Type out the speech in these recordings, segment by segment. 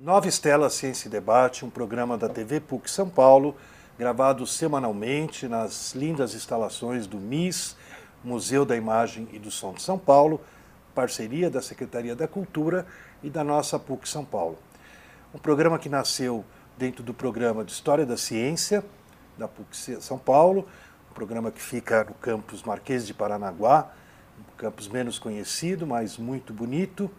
Nova Estela Ciência e Debate, um programa da TV PUC São Paulo, gravado semanalmente nas lindas instalações do MIS, Museu da Imagem e do Som de São Paulo, parceria da Secretaria da Cultura e da nossa PUC São Paulo. Um programa que nasceu dentro do programa de História da Ciência da PUC São Paulo, um programa que fica no campus Marquês de Paranaguá, um campus menos conhecido, mas muito bonito,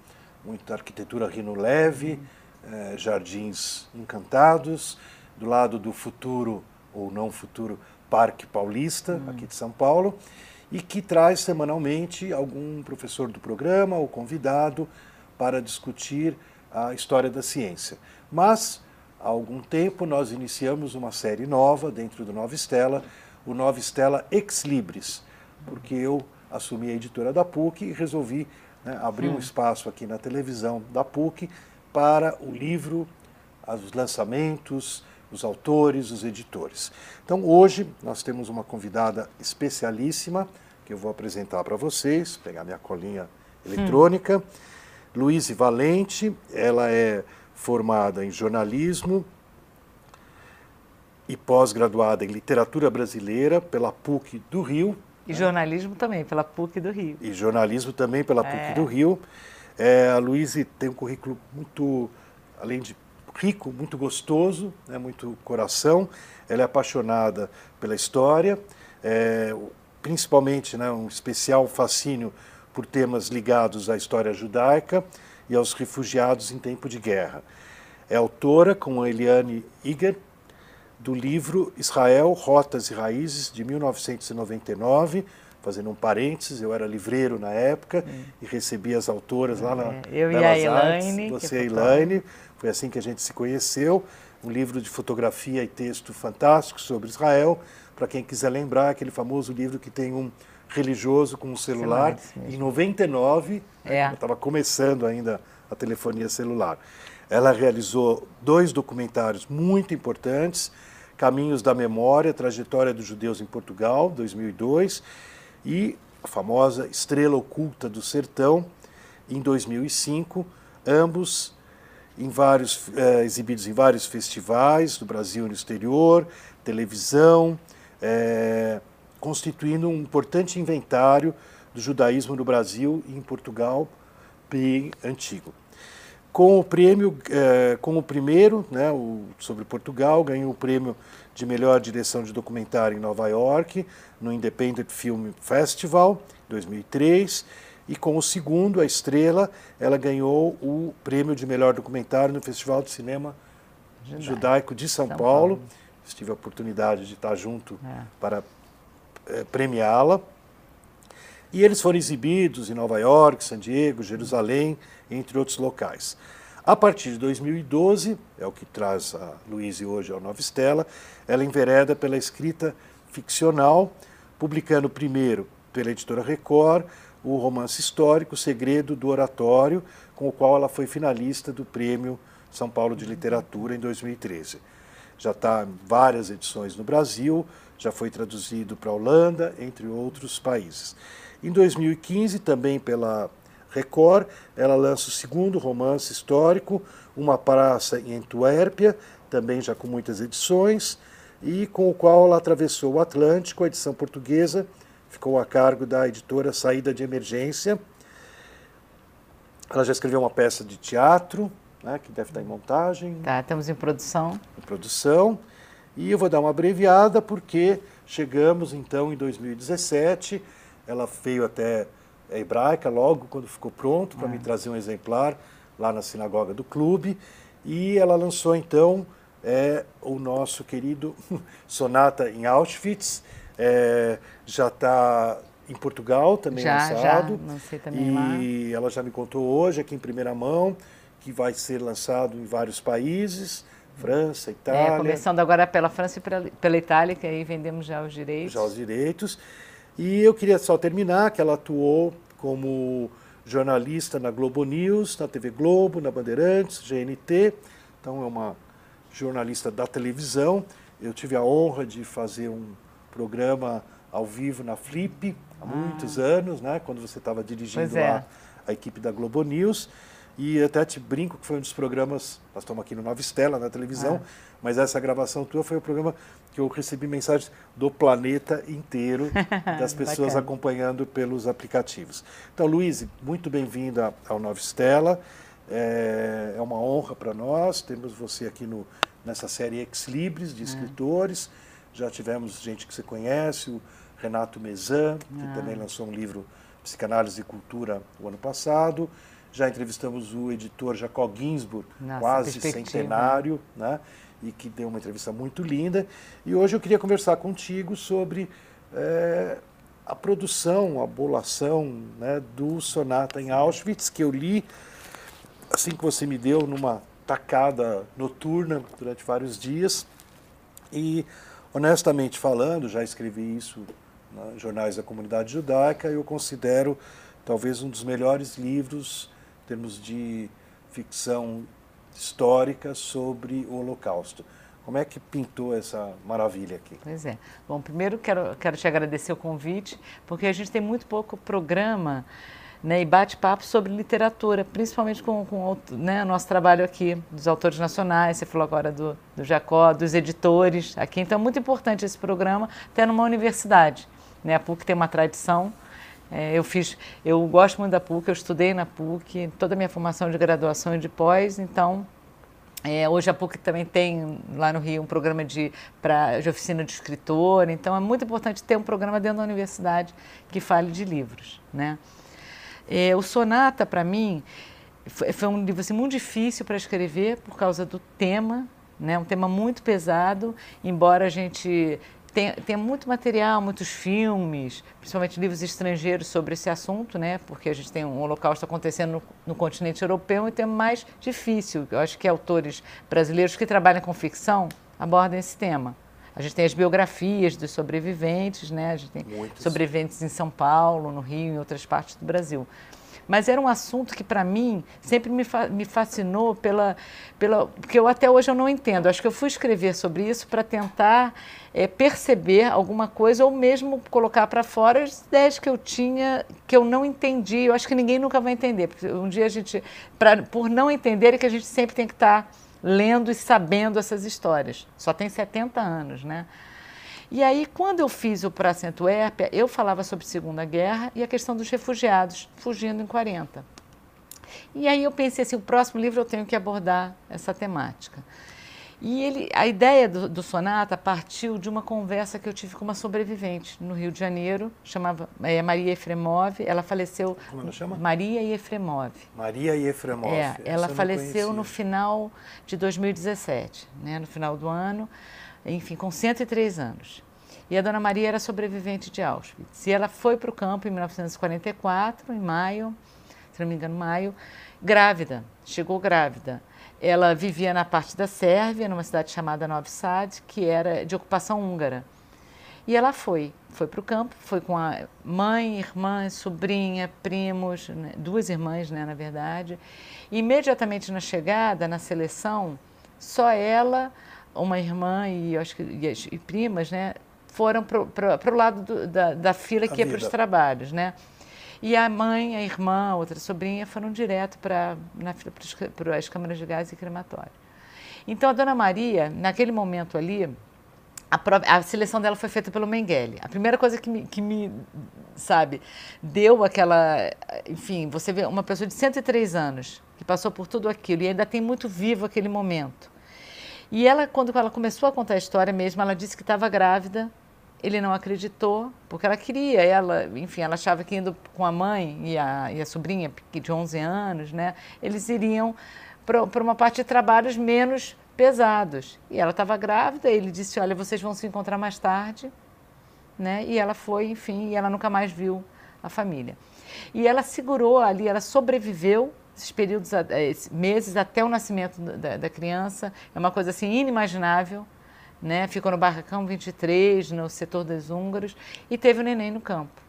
muita arquitetura rino leve eh, jardins encantados, do lado do futuro ou não futuro Parque Paulista, uhum. aqui de São Paulo, e que traz semanalmente algum professor do programa ou convidado para discutir a história da ciência. Mas, há algum tempo, nós iniciamos uma série nova dentro do Nova Estela, o Nova Estela Ex Libris, porque eu assumi a editora da PUC e resolvi né, abrir hum. um espaço aqui na televisão da PUC para o livro, os lançamentos, os autores, os editores. Então, hoje nós temos uma convidada especialíssima que eu vou apresentar para vocês, pegar minha colinha eletrônica. Hum. Luíse Valente, ela é formada em jornalismo e pós-graduada em literatura brasileira pela PUC do Rio. E jornalismo também, pela PUC do Rio. E jornalismo também pela PUC é. do Rio. É, a Luíse tem um currículo muito, além de rico, muito gostoso, né, muito coração. Ela é apaixonada pela história, é, principalmente né, um especial fascínio por temas ligados à história judaica e aos refugiados em tempo de guerra. É autora, com a Eliane Iger, do livro Israel, Rotas e Raízes, de 1999, fazendo um parênteses, eu era livreiro na época é. e recebi as autoras lá na é. Eu Belas e a Elaine. Artes, você e a Elaine, foi assim que a gente se conheceu. Um livro de fotografia e texto fantástico sobre Israel, para quem quiser lembrar, aquele famoso livro que tem um religioso com um celular. Em 99, é. eu estava começando ainda a telefonia celular. Ela realizou dois documentários muito importantes, Caminhos da Memória, Trajetória dos Judeus em Portugal, 2002, e a famosa Estrela Oculta do Sertão, em 2005, ambos em vários, eh, exibidos em vários festivais do Brasil e no exterior, televisão, eh, constituindo um importante inventário do judaísmo no Brasil e em Portugal bem antigo. Com o prêmio, eh, com o primeiro, né, o, sobre Portugal, ganhou o prêmio de melhor direção de documentário em Nova York, no Independent Film Festival, 2003. E com o segundo, A Estrela, ela ganhou o prêmio de melhor documentário no Festival de Cinema Judaico, Judaico de São, São Paulo. Paulo. Tive a oportunidade de estar junto é. para é, premiá-la. E eles foram exibidos em Nova York, San Diego, Jerusalém, entre outros locais. A partir de 2012, é o que traz a Luíse hoje ao Nova Estela, ela envereda pela escrita ficcional, publicando primeiro pela editora Record o romance histórico Segredo do Oratório, com o qual ela foi finalista do Prêmio São Paulo de Literatura em 2013. Já está em várias edições no Brasil, já foi traduzido para a Holanda, entre outros países. Em 2015, também pela Record, ela lança o segundo romance histórico, Uma Praça em Antuérpia, também já com muitas edições, e com o qual ela atravessou o Atlântico, a edição portuguesa ficou a cargo da editora Saída de Emergência. Ela já escreveu uma peça de teatro, né, que deve estar em montagem. Tá, estamos em produção. Em produção. E eu vou dar uma abreviada porque chegamos então em 2017. Ela veio até é hebraica, logo quando ficou pronto, para me é. trazer um exemplar lá na sinagoga do clube. E ela lançou então é, o nosso querido Sonata em Auschwitz. É, já está em Portugal também já, lançado. Já, sei também e lá. ela já me contou hoje, aqui em primeira mão, que vai ser lançado em vários países. França, Itália. É, começando agora pela França e pela, pela Itália, que aí vendemos já os direitos. Já os direitos. E eu queria só terminar que ela atuou como jornalista na Globo News, na TV Globo, na Bandeirantes, GNT. Então é uma jornalista da televisão. Eu tive a honra de fazer um programa ao vivo na Flip há ah. muitos anos, né, quando você estava dirigindo é. a equipe da Globo News. E até te brinco que foi um dos programas, nós estamos aqui no Nova Estela, na televisão, ah. mas essa gravação tua foi o programa que eu recebi mensagens do planeta inteiro, das pessoas acompanhando pelos aplicativos. Então, Luiz, muito bem-vinda ao Nova Estela. É, é uma honra para nós, temos você aqui no, nessa série Ex Libris de é. escritores. Já tivemos gente que você conhece, o Renato Mezan, que ah. também lançou um livro Psicanálise e Cultura o ano passado. Já entrevistamos o editor Jacob Ginsburg, Nossa, quase centenário, né? e que deu uma entrevista muito linda. E hoje eu queria conversar contigo sobre é, a produção, a bolação né, do Sonata em Auschwitz, que eu li assim que você me deu numa tacada noturna durante vários dias. E, honestamente falando, já escrevi isso nos jornais da comunidade judaica, eu considero talvez um dos melhores livros termos de ficção histórica sobre o Holocausto. Como é que pintou essa maravilha aqui? Pois é. Bom, primeiro quero, quero te agradecer o convite, porque a gente tem muito pouco programa né, e bate-papo sobre literatura, principalmente com, com né, nosso trabalho aqui, dos autores nacionais, você falou agora do, do Jacó, dos editores aqui. Então é muito importante esse programa, até numa universidade. Né? A PUC tem uma tradição. É, eu fiz, eu gosto muito da PUC, eu estudei na PUC, toda a minha formação de graduação e de pós, então é, hoje a PUC também tem lá no Rio um programa de, pra, de oficina de escritor, então é muito importante ter um programa dentro da universidade que fale de livros. Né? É, o Sonata, para mim, foi, foi, um livro assim, muito difícil para escrever por causa do tema, né? um tema muito pesado, embora a gente tem, tem muito material, muitos filmes, principalmente livros estrangeiros sobre esse assunto, né? Porque a gente tem um holocausto acontecendo no, no continente europeu e tem mais difícil. Eu acho que autores brasileiros que trabalham com ficção abordam esse tema. A gente tem as biografias dos sobreviventes, né? A gente tem Muitos. sobreviventes em São Paulo, no Rio, em outras partes do Brasil. Mas era um assunto que, para mim, sempre me, fa me fascinou pela, pela... Porque eu até hoje eu não entendo. Acho que eu fui escrever sobre isso para tentar é, perceber alguma coisa ou mesmo colocar para fora as ideias que eu tinha que eu não entendi. Eu acho que ninguém nunca vai entender. Porque um dia a gente... Pra, por não entender é que a gente sempre tem que estar... Tá lendo e sabendo essas histórias. Só tem 70 anos, né? E aí, quando eu fiz o Praça Antuérpia, eu falava sobre Segunda Guerra e a questão dos refugiados, fugindo em 40. E aí eu pensei assim, o próximo livro eu tenho que abordar essa temática. E ele, a ideia do, do, Sonata partiu de uma conversa que eu tive com uma sobrevivente no Rio de Janeiro, chamava é, Maria Efremov. Ela faleceu. Como ela chama? Maria Efremov. Maria Efremov. É, ela faleceu no final de 2017, né, no final do ano, enfim, com 103 anos. E a dona Maria era sobrevivente de Auschwitz. E ela foi para o campo em 1944, em maio, se não me engano, maio, grávida, chegou grávida. Ela vivia na parte da Sérvia, numa cidade chamada Novi Sad, que era de ocupação húngara. E ela foi, foi para o campo, foi com a mãe, irmã, sobrinha, primos, né, duas irmãs, né, na verdade. E imediatamente na chegada, na seleção, só ela, uma irmã e, acho que, e, e primas, né, foram para o lado do, da, da, fila que a ia para os trabalhos, né? E a mãe, a irmã, a outra sobrinha foram direto para as câmaras de gás e crematório. Então a dona Maria, naquele momento ali, a, prova, a, seleção dela foi feita pelo Mengele. A primeira coisa que me, que me, sabe, deu aquela. Enfim, você vê uma pessoa de 103 anos que passou por tudo aquilo e ainda tem muito vivo aquele momento. E ela, quando ela começou a contar a história mesmo, ela disse que estava grávida ele não acreditou, porque ela queria, ela, enfim, ela achava que indo com a mãe e a, e a sobrinha de 11 anos, né, eles iriam para uma parte de trabalhos menos pesados. E ela estava grávida, ele disse, olha, vocês vão se encontrar mais tarde, né, e ela foi, enfim, e ela nunca mais viu a família. E ela segurou ali, ela sobreviveu esses períodos, esses meses até o nascimento da, da criança, é uma coisa assim inimaginável, né? Ficou no Barracão 23, no setor dos húngaros, e teve o neném no campo,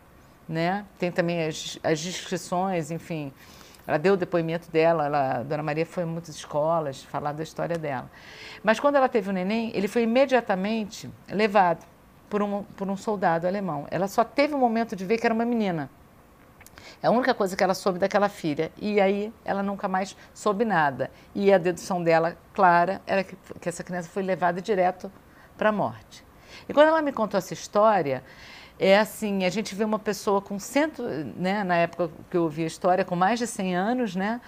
né? Tem também as, as descrições, enfim. Ela deu o depoimento dela, ela, a Dona Maria foi em muitas escolas falar da história dela. Mas quando ela teve o neném, ele foi imediatamente levado por um, por um soldado alemão. Ela só teve um momento de ver que era uma menina. É a única coisa que ela soube daquela filha. E aí ela nunca mais soube nada. E a dedução dela, clara, era que, que essa criança foi levada direto para a morte. E quando ela me contou essa história, é assim, a gente vê uma pessoa com cento, né, na época que eu ouvi a história, com mais de 100 anos, né,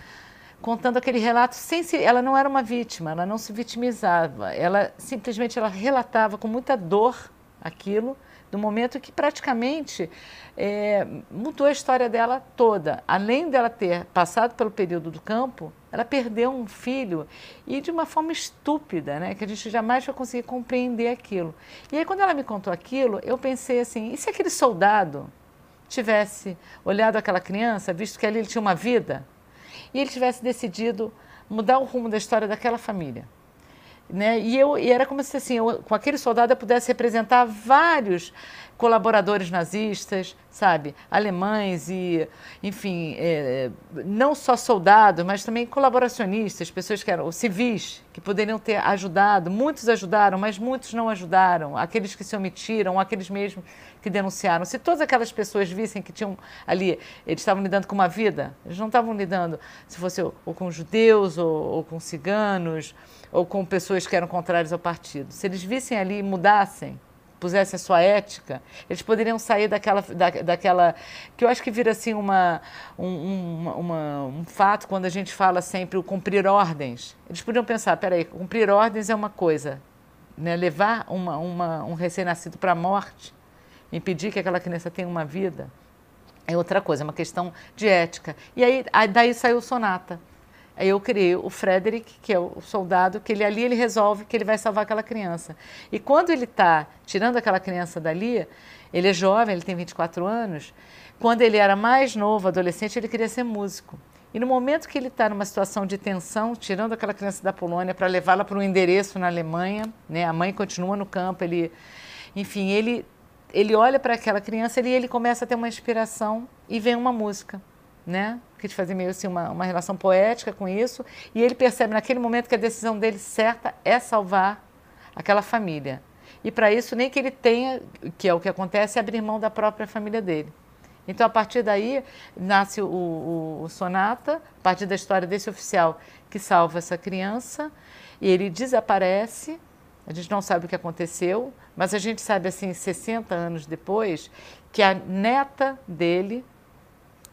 contando aquele relato sem se, ela não era uma vítima, ela não se vitimizava, ela simplesmente ela relatava com muita dor aquilo, do momento que praticamente é, mudou a história dela toda. Além dela ter passado pelo período do campo, ela perdeu um filho e de uma forma estúpida, né, que a gente jamais vai conseguir compreender aquilo. E aí quando ela me contou aquilo, eu pensei assim, e se aquele soldado tivesse olhado aquela criança, visto que ali ele tinha uma vida, e ele tivesse decidido mudar o rumo da história daquela família? Né? E, eu, e era como se assim, eu, com aquele soldado eu pudesse representar vários colaboradores nazistas, sabe, alemães e, enfim, é, não só soldados, mas também colaboracionistas, pessoas que eram civis, que poderiam ter ajudado. Muitos ajudaram, mas muitos não ajudaram. Aqueles que se omitiram, aqueles mesmos que denunciaram. Se todas aquelas pessoas vissem que tinham ali, eles estavam lidando com uma vida, eles não estavam lidando, se fosse ou com judeus ou, ou com ciganos ou com pessoas que eram contrárias ao partido. Se eles vissem ali e mudassem, pusessem sua ética, eles poderiam sair daquela, da, daquela que eu acho que vira assim uma um, uma, um fato quando a gente fala sempre o cumprir ordens. Eles poderiam pensar, peraí, cumprir ordens é uma coisa, né? levar uma, uma, um recém-nascido para a morte, impedir que aquela criança tenha uma vida, é outra coisa, é uma questão de ética. E aí daí saiu o Sonata. Aí eu criei o Frederick, que é o soldado, que ele ali ele resolve que ele vai salvar aquela criança. E quando ele está tirando aquela criança dali, ele é jovem, ele tem 24 anos. Quando ele era mais novo, adolescente, ele queria ser músico. E no momento que ele está numa situação de tensão, tirando aquela criança da Polônia para levá-la para um endereço na Alemanha, né? a mãe continua no campo, ele, enfim, ele, ele olha para aquela criança e ele começa a ter uma inspiração e vem uma música né? De fazer meio assim uma, uma relação poética com isso. E ele percebe naquele momento que a decisão dele certa é salvar aquela família. E para isso, nem que ele tenha, que é o que acontece, é abrir mão da própria família dele. Então, a partir daí, nasce o, o, o, Sonata, a partir da história desse oficial que salva essa criança, e ele desaparece, a gente não sabe o que aconteceu, mas a gente sabe, assim, 60 anos depois, que a neta dele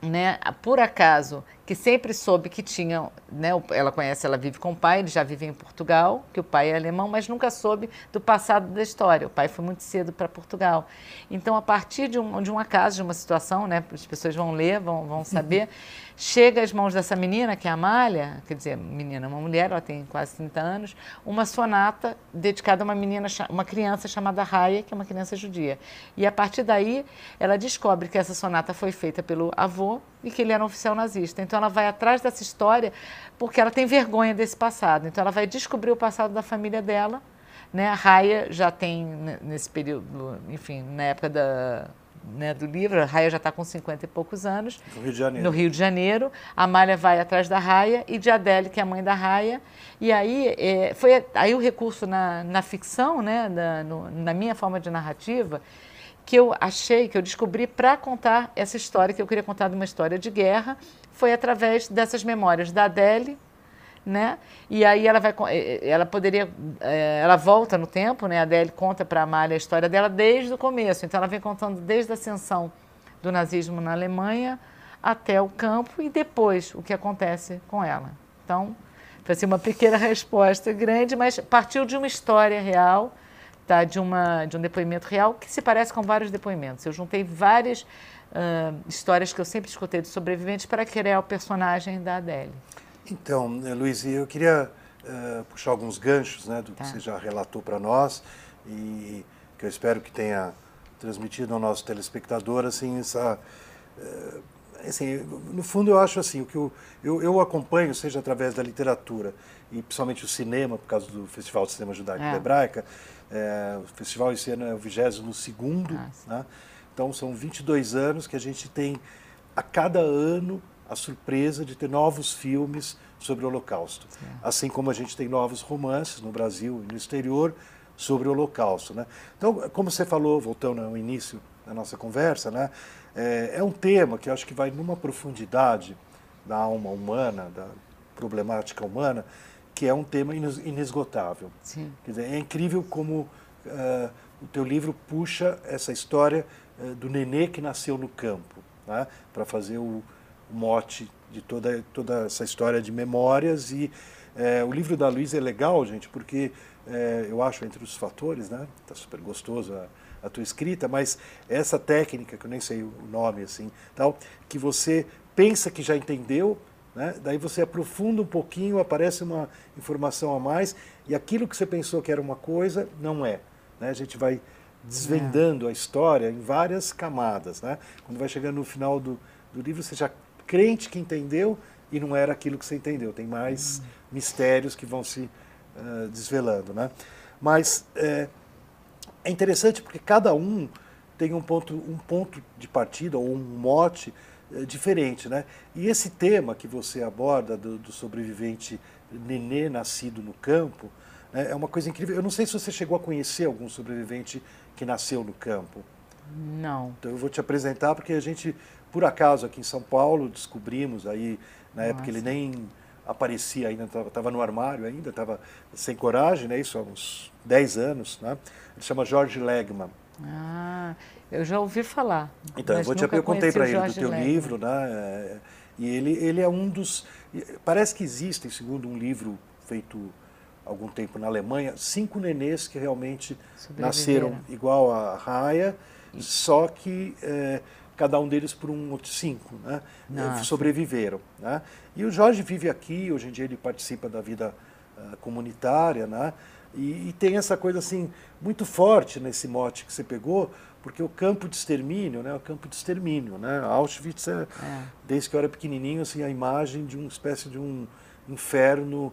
né, por acaso, que sempre soube que tinha, né, ela conhece, ela vive com o pai, ele já vive em Portugal, que o pai é alemão, mas nunca soube do passado da história. O pai foi muito cedo para Portugal. Então, a partir de um, de um acaso, de uma situação, né, as pessoas vão ler, vão, vão saber, chega às mãos dessa menina, que é a Amália, quer dizer, menina, uma mulher, ela tem quase 30 anos, uma sonata dedicada a uma menina, uma criança chamada Raya, que é uma criança judia. E a partir daí, ela descobre que essa sonata foi feita pelo avô e que ele era um oficial nazista. Então ela vai atrás dessa história porque ela tem vergonha desse passado. Então ela vai descobrir o passado da família dela. Né? A Raya já tem, nesse período, enfim, na época da, né, do livro. A Raia já está com 50 e poucos anos. No Rio de Janeiro. No Rio de Janeiro. A Amália vai atrás da Raia e de Adele, que é a mãe da Raia. E aí, é, foi aí o recurso na, na ficção, né, na, no, na minha forma de narrativa, que eu achei, que eu descobri para contar essa história, que eu queria contar de uma história de guerra, foi através dessas memórias da Adele, né? E aí ela vai, eh, eh, ela poderia, eh, ela volta no tempo, né? A Adele conta para a Amália a história dela desde o começo. Então ela vem contando desde a ascensão do nazismo na Alemanha até o campo e depois o que acontece com ela. Então, foi assim, uma pequena resposta grande, mas partiu de uma história real, tá? de, uma, de um depoimento real que se parece com vários depoimentos. Eu juntei várias uh, histórias que eu sempre escutei de sobreviventes para criar o personagem da Adele. Então, eh, Luiz, eu queria uh, puxar alguns ganchos né, do tá. que você já relatou para nós e que eu espero que tenha transmitido ao nosso telespectador assim essa uh, assim, no fundo eu acho assim o que eu, eu, eu, acompanho seja através da literatura e principalmente o cinema por causa do Festival de Cinema Judaico é. Hebraica é, o festival esse ano é o 22 segundo ah, né? então são 22 anos que a gente tem a cada ano a surpresa de ter novos filmes sobre o Holocausto. É. Assim como a gente tem novos romances no Brasil e no exterior sobre o Holocausto. Né? Então, como você falou, voltando ao início da nossa conversa, né? É, é um tema que eu acho que vai numa profundidade da alma humana, da problemática humana, que é um tema inesgotável. Sim. Quer dizer, é incrível como uh, o teu livro puxa essa história uh, do nenê que nasceu no campo, né? para fazer o, mote de toda, toda essa história de memórias. E uh, o livro da Luísa é legal, gente, porque eu acho entre os fatores, né? Está super gostoso a, a tua escrita, mas essa técnica, que eu nem sei o nome, assim, tal, que você pensa que já entendeu, né? Daí você aprofunda um pouquinho, aparece uma informação a mais, e aquilo que você pensou que era uma coisa, não é. Né? A gente vai desvendando é. a história em várias camadas. Né? Quando vai chegando no final do, do livro, você já crente que entendeu e não era aquilo que você entendeu. Tem mais hum. mistérios que vão se uh, desvelando. Né? Mas é, é interessante porque cada um tem um ponto, um ponto de partida ou um mote é, diferente, né? E esse tema que você aborda do, do sobrevivente nenê nascido no campo né, é uma coisa incrível. Eu não sei se você chegou a conhecer algum sobrevivente que nasceu no campo. Não. Então eu vou te apresentar porque a gente, por acaso, aqui em São Paulo, descobrimos aí, na Nossa. época ele nem aparecia ainda, estava no armário ainda, estava sem coragem, né? Isso há uns 10 anos, né? Ele chama Jorge Legman. Ah, eu já ouvi falar. Então, eu, vou te, eu contei para ele do teu Legman. livro, né? E ele, ele é um dos. Parece que existem, segundo um livro feito algum tempo na Alemanha, cinco nenês que realmente nasceram igual a Raya, só que é, cada um deles por um outro cinco, né? Nossa. Sobreviveram. Né? E o Jorge vive aqui, hoje em dia ele participa da vida uh, comunitária, né? E, e, tem essa coisa assim muito forte nesse mote que você pegou, porque o campo de extermínio, né, o campo de extermínio, né, Auschwitz é, é. desde que eu era pequenininho assim a imagem de uma espécie de um inferno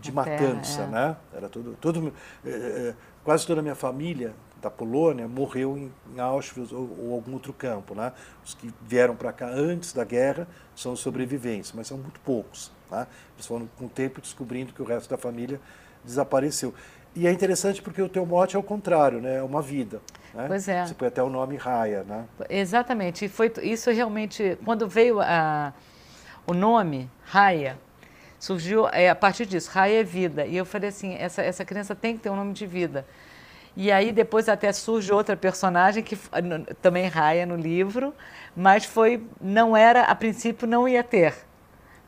de matança, é. né? Era todo, todo é, é, quase toda a minha família da Polônia morreu em, em Auschwitz ou, ou, algum outro campo, né? Os que vieram para cá antes da guerra são sobreviventes, mas são muito poucos, né? Eles foram com o tempo descobrindo que o resto da família desapareceu. E é interessante porque o teu mote é o contrário, né? É uma vida. Né? Pois é. Você põe até o nome Raya, né? Exatamente. E foi isso realmente quando veio a, o nome Raya surgiu é, a partir disso. Raya é vida. E eu falei assim, essa essa criança tem que ter um nome de vida. E aí depois até surge outra personagem que também Raya no livro, mas foi não era a princípio não ia ter.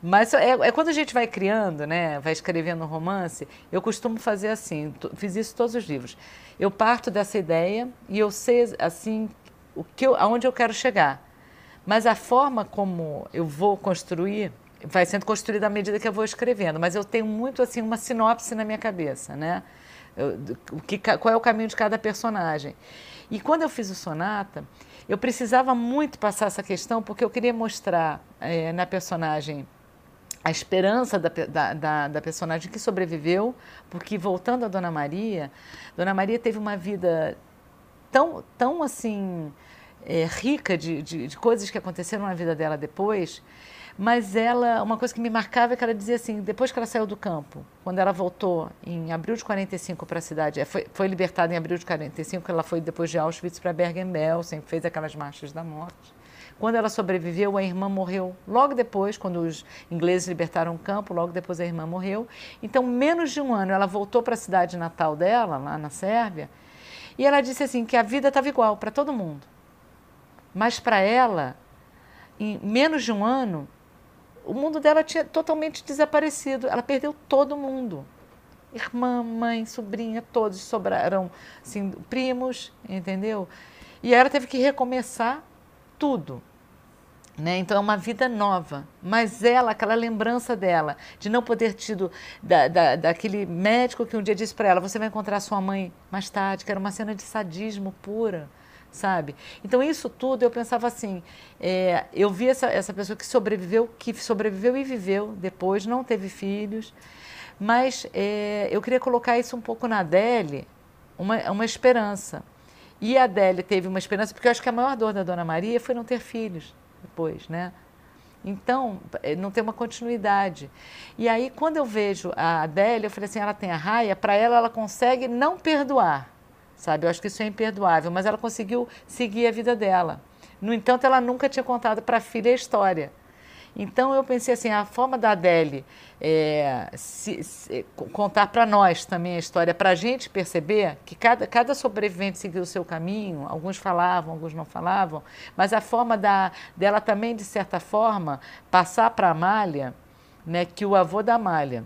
Mas é, é, quando a gente vai criando, né, vai escrevendo um romance, eu costumo fazer assim, fiz isso todos os livros. Eu parto dessa ideia e eu sei assim o que eu, aonde eu quero chegar. Mas a forma como eu vou construir vai sendo construída à medida que eu vou escrevendo. Mas eu tenho muito assim uma sinopse na minha cabeça, né? Eu, o que, qual é o caminho de cada personagem. E quando eu fiz o Sonata, eu precisava muito passar essa questão porque eu queria mostrar é, na personagem a esperança da, da, da, da, personagem que sobreviveu, porque voltando a Dona Maria, Dona Maria teve uma vida tão, tão assim, é, rica de, de, de, coisas que aconteceram na vida dela depois, mas ela, uma coisa que me marcava é que ela dizia assim, depois que ela saiu do campo, quando ela voltou em abril de 45 para a cidade, é, foi, foi libertada em abril de 45, ela foi depois de Auschwitz para Bergen-Belsen, fez aquelas marchas da morte. Quando ela sobreviveu, a irmã morreu logo depois, quando os ingleses libertaram o campo, logo depois a irmã morreu. Então, menos de um ano, ela voltou para a cidade natal dela, lá na Sérvia, e ela disse assim que a vida estava igual para todo mundo. Mas para ela, em menos de um ano, o mundo dela tinha totalmente desaparecido. Ela perdeu todo mundo. Irmã, mãe, sobrinha, todos sobraram, assim, primos, entendeu? E ela teve que recomeçar tudo. Né? Então é uma vida nova. Mas ela, aquela lembrança dela, de não poder tido da, da, daquele médico que um dia disse para ela: você vai encontrar sua mãe mais tarde, que era uma cena de sadismo pura, sabe? Então isso tudo eu pensava assim: é, eu vi essa, essa pessoa que sobreviveu, que sobreviveu e viveu depois, não teve filhos, mas é, eu queria colocar isso um pouco na Adele, uma, uma esperança. E a Adélia teve uma esperança, porque eu acho que a maior dor da Dona Maria foi não ter filhos depois, né? Então, eh, não tem uma continuidade. E aí, quando eu vejo a Adélia, eu falei assim, ela tem a raia, para ela, ela consegue não perdoar, sabe? Eu acho que isso é imperdoável, mas ela conseguiu seguir a vida dela. No entanto, ela nunca tinha contado para a filha a história. Então eu pensei assim, a forma da Adele é, se, se, contar para nós também a história, para a gente perceber que cada, cada sobrevivente seguiu o seu caminho, alguns falavam, alguns não falavam, mas a forma da, dela também, de certa forma, passar para a Amália, né, que o avô da Amália,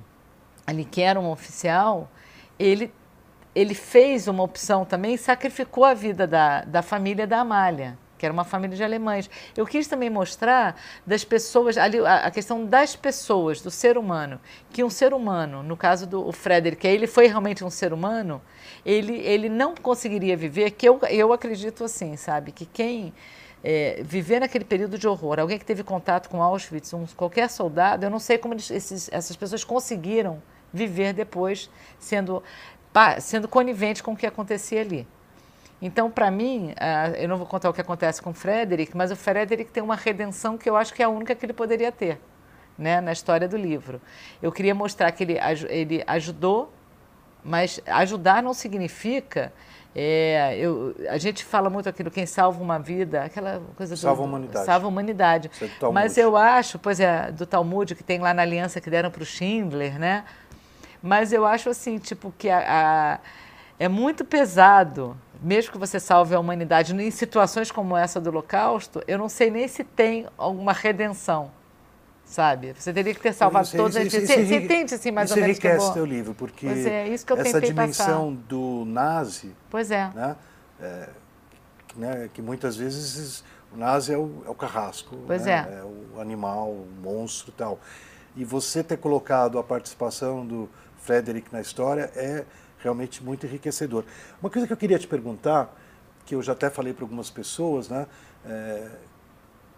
ali que era um oficial, ele, ele fez uma opção também, sacrificou a vida da, da família da Amália que era uma família de alemães. Eu quis também mostrar das pessoas, ali, a, a, questão das pessoas, do ser humano, que um ser humano, no caso do Frederick, ele foi realmente um ser humano, ele, ele não conseguiria viver, que eu, eu acredito assim, sabe, que quem é, viver naquele período de horror, alguém que teve contato com Auschwitz, um, qualquer soldado, eu não sei como eles, esses, essas pessoas conseguiram viver depois sendo, sendo conivente com o que acontecia ali. Então, para mim, uh, eu não vou contar o que acontece com o Frederick, mas o Frederick tem uma redenção que eu acho que é a única que ele poderia ter né, na história do livro. Eu queria mostrar que ele, ele ajudou, mas ajudar não significa. É, eu, a gente fala muito aquilo, quem salva uma vida, aquela coisa salva do, a humanidade. Salva a humanidade. É mas eu acho, pois é, do Talmud, que tem lá na aliança que deram para o Schindler, né? Mas eu acho assim, tipo, que a, a, é muito pesado mesmo que você salve a humanidade em situações como essa do Holocausto, eu não sei nem se tem alguma redenção, sabe? Você teria que ter salvado isso, todos. Isso, você, você entende assim mais ou menos que eu vou... teu livro, porque é, isso essa dimensão passar. do nazi, pois é. Né, é, né, que muitas vezes o nazi é o, é o carrasco, pois né, é. é o animal, o monstro e tal. E você ter colocado a participação do Frederick na história é realmente muito enriquecedor. Uma coisa que eu queria te perguntar, que eu já até falei para algumas pessoas, né, é,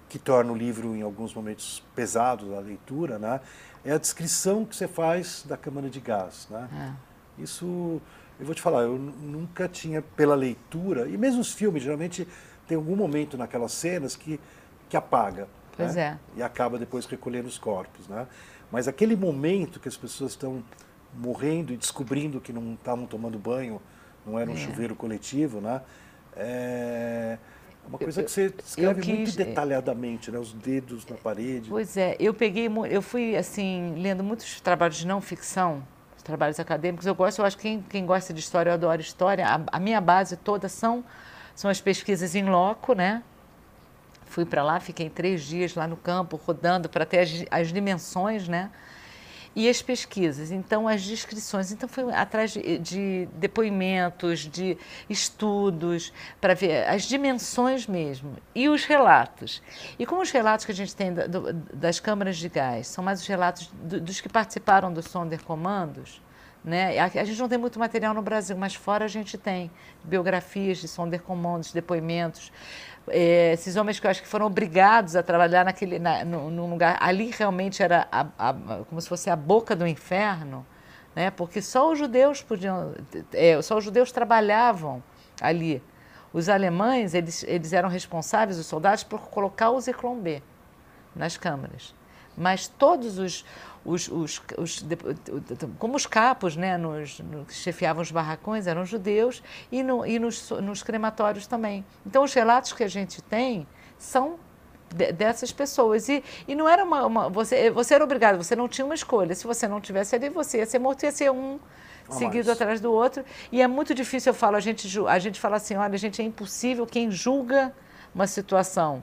que torna o livro em alguns momentos pesado a leitura, né, é a descrição que você faz da câmara de gás. Né? É. Isso, eu vou te falar, eu nunca tinha pela leitura, e mesmo os filmes, geralmente tem algum momento naquelas cenas que, que apaga. Pois né? é. E acaba depois recolhendo os corpos. Né? Mas aquele momento que as pessoas estão morrendo e descobrindo que não estavam tomando banho, não era um é. chuveiro coletivo, né? É uma coisa que você escreve quis, muito detalhadamente, né? Os dedos na parede. Pois é, eu peguei, eu fui assim lendo muitos trabalhos de não ficção, trabalhos acadêmicos. Eu gosto, eu acho que quem, quem gosta de história, eu adoro história. A, a minha base toda são são as pesquisas em loco, né? Fui para lá, fiquei três dias lá no campo, rodando para ter as, as dimensões, né? E as pesquisas, então as descrições. Então foi atrás de, de depoimentos, de estudos, para ver as dimensões mesmo, e os relatos. E como os relatos que a gente tem do, das câmaras de gás são mais os relatos do, dos que participaram dos Sonderkommandos, né? A, gente não tem muito material no Brasil, mas fora a gente tem biografias de Sonderkommandos, depoimentos é, esses homens que eu acho que foram obrigados a trabalhar naquele, na, no, num lugar, ali realmente era a, a, como se fosse a boca do inferno, né? porque só os judeus podiam, é, só os judeus trabalhavam ali. Os alemães, eles, eles eram responsáveis, os soldados, por colocar o Zircon nas câmaras. Mas todos os, os, os, os, como os capos, né, nos, que chefiavam os barracões, eram judeus, e, no, e nos, nos crematórios também. Então, os relatos que a gente tem são dessas pessoas. E, e não era uma, uma, você, você era obrigado, você não tinha uma escolha. Se você não tivesse ali, você ia ser morto, ia ser um seguido atrás do outro. E é muito difícil, eu falo, a gente, a gente fala assim, olha, a gente é impossível quem julga uma situação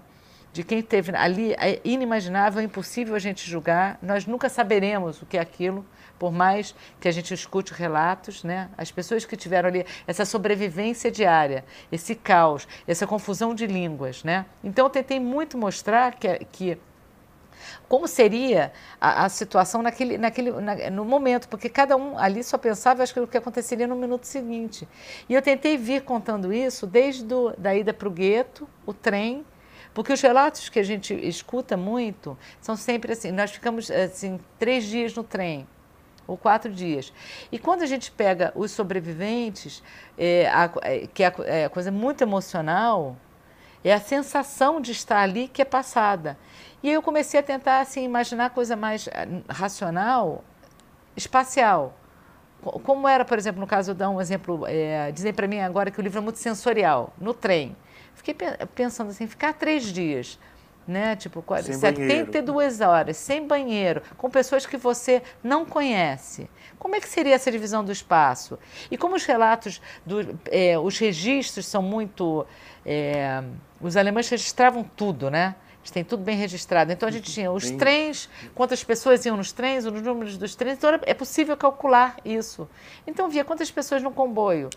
de quem esteve ali é inimaginável, é impossível a gente julgar. Nós nunca saberemos o que é aquilo, por mais que a gente escute relatos, né? As pessoas que tiveram ali essa sobrevivência diária, esse caos, essa confusão de línguas, né? Então eu tentei muito mostrar que, que como seria a, a, situação naquele, naquele, na, no momento, porque cada um ali só pensava acho que o que aconteceria no minuto seguinte. E eu tentei vir contando isso desde do, da ida para o gueto, o trem, porque os relatos que a gente escuta muito são sempre assim: nós ficamos assim, três dias no trem, ou quatro dias. E quando a gente pega os sobreviventes, é, a, é, que é a, é coisa muito emocional, é a sensação de estar ali que é passada. E eu comecei a tentar assim, imaginar coisa mais eh, racional, espacial como era, por exemplo, no caso, eu dar um exemplo, é, dizem para mim agora que o livro é muito sensorial, no trem. Fiquei pensando assim, ficar três dias né? Tipo, sem 72 banheiro. horas, sem banheiro, com pessoas que você não conhece. Como é que seria essa divisão do espaço? E como os relatos, do, é, os registros são muito. É, os alemães registravam tudo, né? Eles têm tudo bem registrado. Então a gente tinha os bem... trens, quantas pessoas iam nos trens, os números dos trens. Então é possível calcular isso. Então via quantas pessoas no comboio.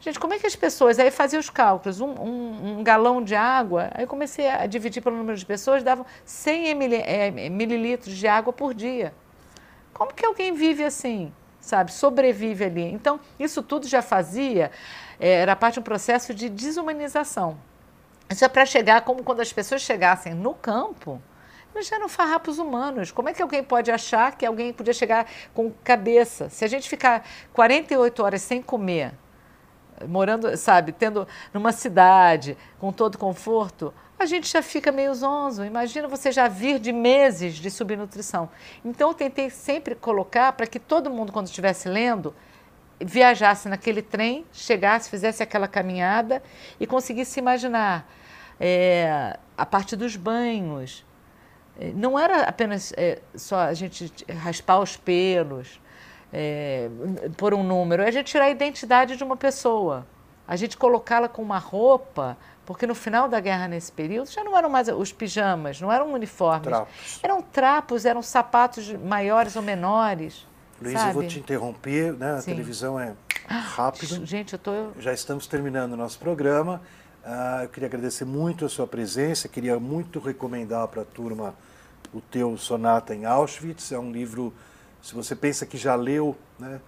Gente, como é que as pessoas. Aí fazia os cálculos, um, um, um galão de água, aí comecei a dividir pelo número de pessoas, davam 100 é, mililitros de água por dia. Como que alguém vive assim? Sabe, sobrevive ali. Então, isso tudo já fazia, é, era parte de um processo de desumanização. Isso é para chegar como quando as pessoas chegassem no campo, eles eram farrapos humanos. Como é que alguém pode achar que alguém podia chegar com cabeça? Se a gente ficar 48 horas sem comer, morando, sabe, tendo numa cidade com todo conforto, a gente já fica meio zonzo. Imagina você já vir de meses de subnutrição. Então eu tentei sempre colocar para que todo mundo, quando estivesse lendo, viajasse naquele trem, chegasse, fizesse aquela caminhada e conseguisse imaginar é, a parte dos banhos. É, não era apenas é, só a gente raspar os pelos, é, por um número, é a gente tirar a identidade de uma pessoa. A gente colocá-la com uma roupa, porque no final da guerra, nesse período, já não eram mais os pijamas, não eram uniformes. Trapos. Eram trapos, eram sapatos maiores ou menores. Luiz, eu vou te interromper, né? A Sim. televisão é rápida. Gente, eu tô... Já estamos terminando o nosso programa. Uh, eu queria agradecer muito a sua presença, queria muito recomendar para a turma o teu Sonata em Auschwitz. É um livro se você pensa que já leu né,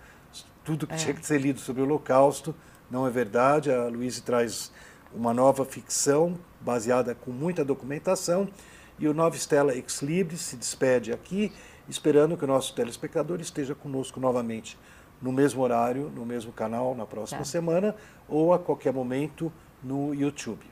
tudo que é. tinha que ser lido sobre o Holocausto, não é verdade. A Luísa traz uma nova ficção baseada com muita documentação. E o Nova Stella Ex Libris se despede aqui, esperando que o nosso telespectador esteja conosco novamente no mesmo horário, no mesmo canal, na próxima tá. semana, ou a qualquer momento no YouTube.